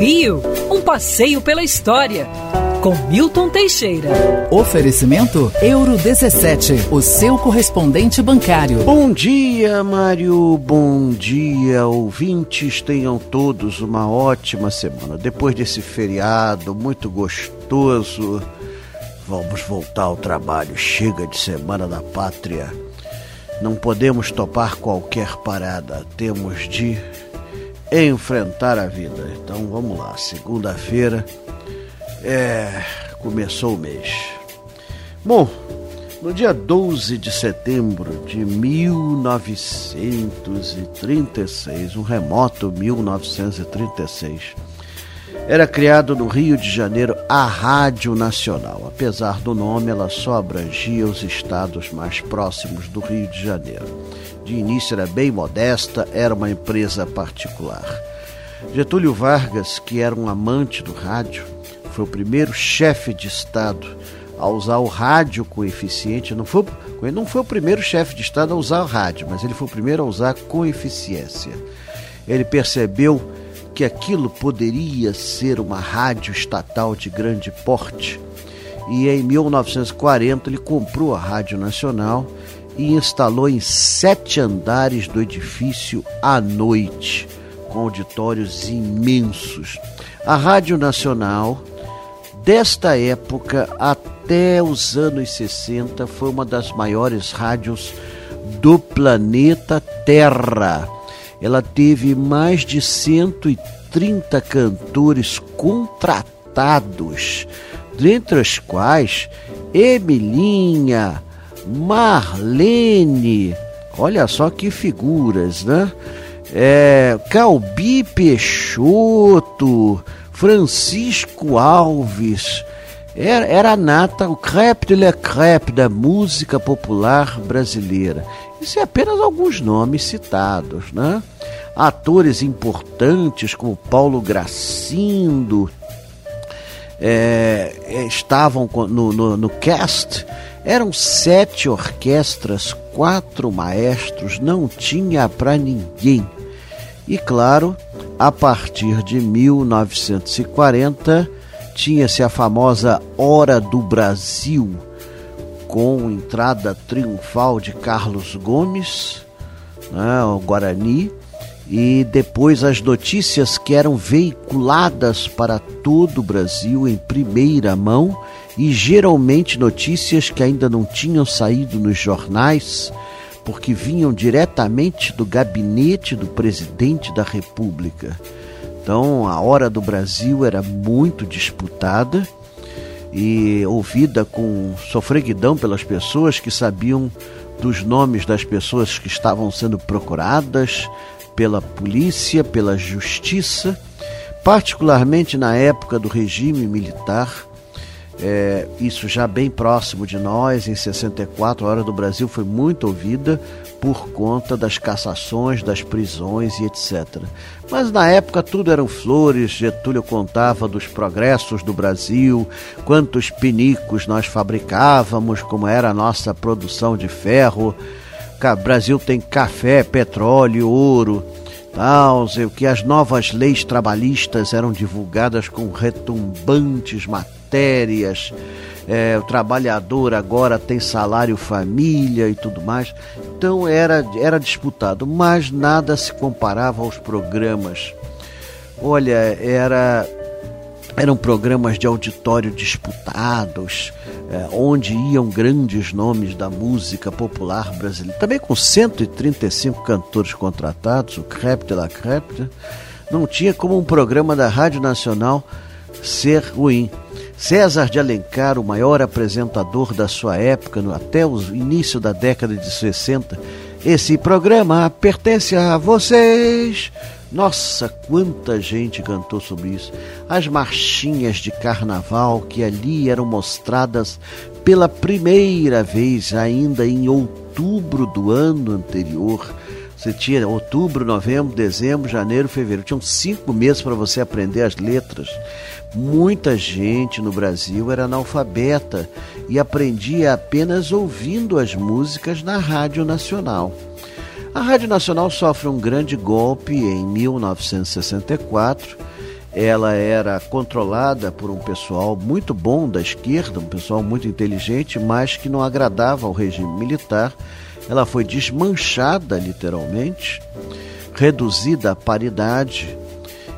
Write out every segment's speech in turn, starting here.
Rio, um passeio pela história. Com Milton Teixeira. Oferecimento Euro 17, o seu correspondente bancário. Bom dia, Mário. Bom dia, ouvintes. Tenham todos uma ótima semana. Depois desse feriado muito gostoso, vamos voltar ao trabalho. Chega de Semana da Pátria. Não podemos topar qualquer parada. Temos de enfrentar a vida. Então vamos lá, segunda-feira é, começou o mês. Bom, no dia 12 de setembro de 1936, um remoto 1936, era criado no Rio de Janeiro a Rádio Nacional. Apesar do nome, ela só abrangia os estados mais próximos do Rio de Janeiro. De início era bem modesta, era uma empresa particular. Getúlio Vargas, que era um amante do rádio, foi o primeiro chefe de Estado a usar o rádio com eficiente. Não foi, não foi o primeiro chefe de Estado a usar o rádio, mas ele foi o primeiro a usar com eficiência. Ele percebeu que aquilo poderia ser uma rádio estatal de grande porte. E em 1940 ele comprou a Rádio Nacional e instalou em sete andares do edifício à noite, com auditórios imensos. A Rádio Nacional, desta época até os anos 60, foi uma das maiores rádios do planeta Terra ela teve mais de 130 cantores contratados, dentre os quais Emilinha, Marlene, olha só que figuras, né? É, Calbi Peixoto, Francisco Alves, era, era a nata, o crepe de la crepe da música popular brasileira. Isso é apenas alguns nomes citados, né? Atores importantes como Paulo Gracindo é, é estavam no, no, no cast. Eram sete orquestras, quatro maestros, não tinha para ninguém. E claro, a partir de 1940 tinha-se a famosa Hora do Brasil com entrada triunfal de Carlos Gomes, né, o Guarani, e depois as notícias que eram veiculadas para todo o Brasil em primeira mão e geralmente notícias que ainda não tinham saído nos jornais, porque vinham diretamente do gabinete do presidente da República. Então, a hora do Brasil era muito disputada e ouvida com sofreguidão pelas pessoas que sabiam dos nomes das pessoas que estavam sendo procuradas pela polícia, pela justiça, particularmente na época do regime militar. É, isso já bem próximo de nós, em 64, a Hora do Brasil foi muito ouvida por conta das cassações, das prisões e etc. Mas na época tudo eram flores, Getúlio contava dos progressos do Brasil, quantos pinicos nós fabricávamos, como era a nossa produção de ferro. O Brasil tem café, petróleo, ouro, tal, o que as novas leis trabalhistas eram divulgadas com retumbantes matérias é, o trabalhador agora tem salário família e tudo mais. Então era, era disputado, mas nada se comparava aos programas. Olha, era eram programas de auditório disputados, é, onde iam grandes nomes da música popular brasileira. Também com 135 cantores contratados, o Crep de la Crep, não tinha como um programa da Rádio Nacional ser ruim. César de Alencar, o maior apresentador da sua época, no, até o início da década de 60, esse programa pertence a vocês. Nossa, quanta gente cantou sobre isso. As marchinhas de carnaval que ali eram mostradas pela primeira vez, ainda em outubro do ano anterior. Você tinha outubro, novembro, dezembro, janeiro, fevereiro. Tinham cinco meses para você aprender as letras. Muita gente no Brasil era analfabeta e aprendia apenas ouvindo as músicas na Rádio Nacional. A Rádio Nacional sofre um grande golpe em 1964 ela era controlada por um pessoal muito bom da esquerda, um pessoal muito inteligente, mas que não agradava ao regime militar. Ela foi desmanchada, literalmente, reduzida à paridade.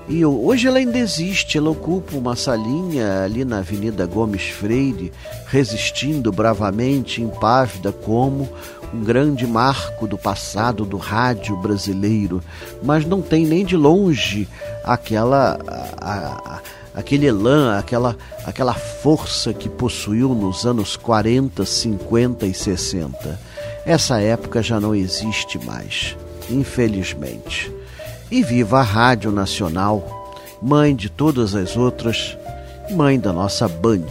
E hoje ela ainda existe, ela ocupa uma salinha ali na Avenida Gomes Freire, resistindo bravamente, impávida, como um grande marco do passado do rádio brasileiro, mas não tem nem de longe aquela a, a, aquele elan, aquela aquela força que possuiu nos anos 40, 50 e 60. Essa época já não existe mais, infelizmente. E viva a Rádio Nacional, mãe de todas as outras, mãe da nossa Band.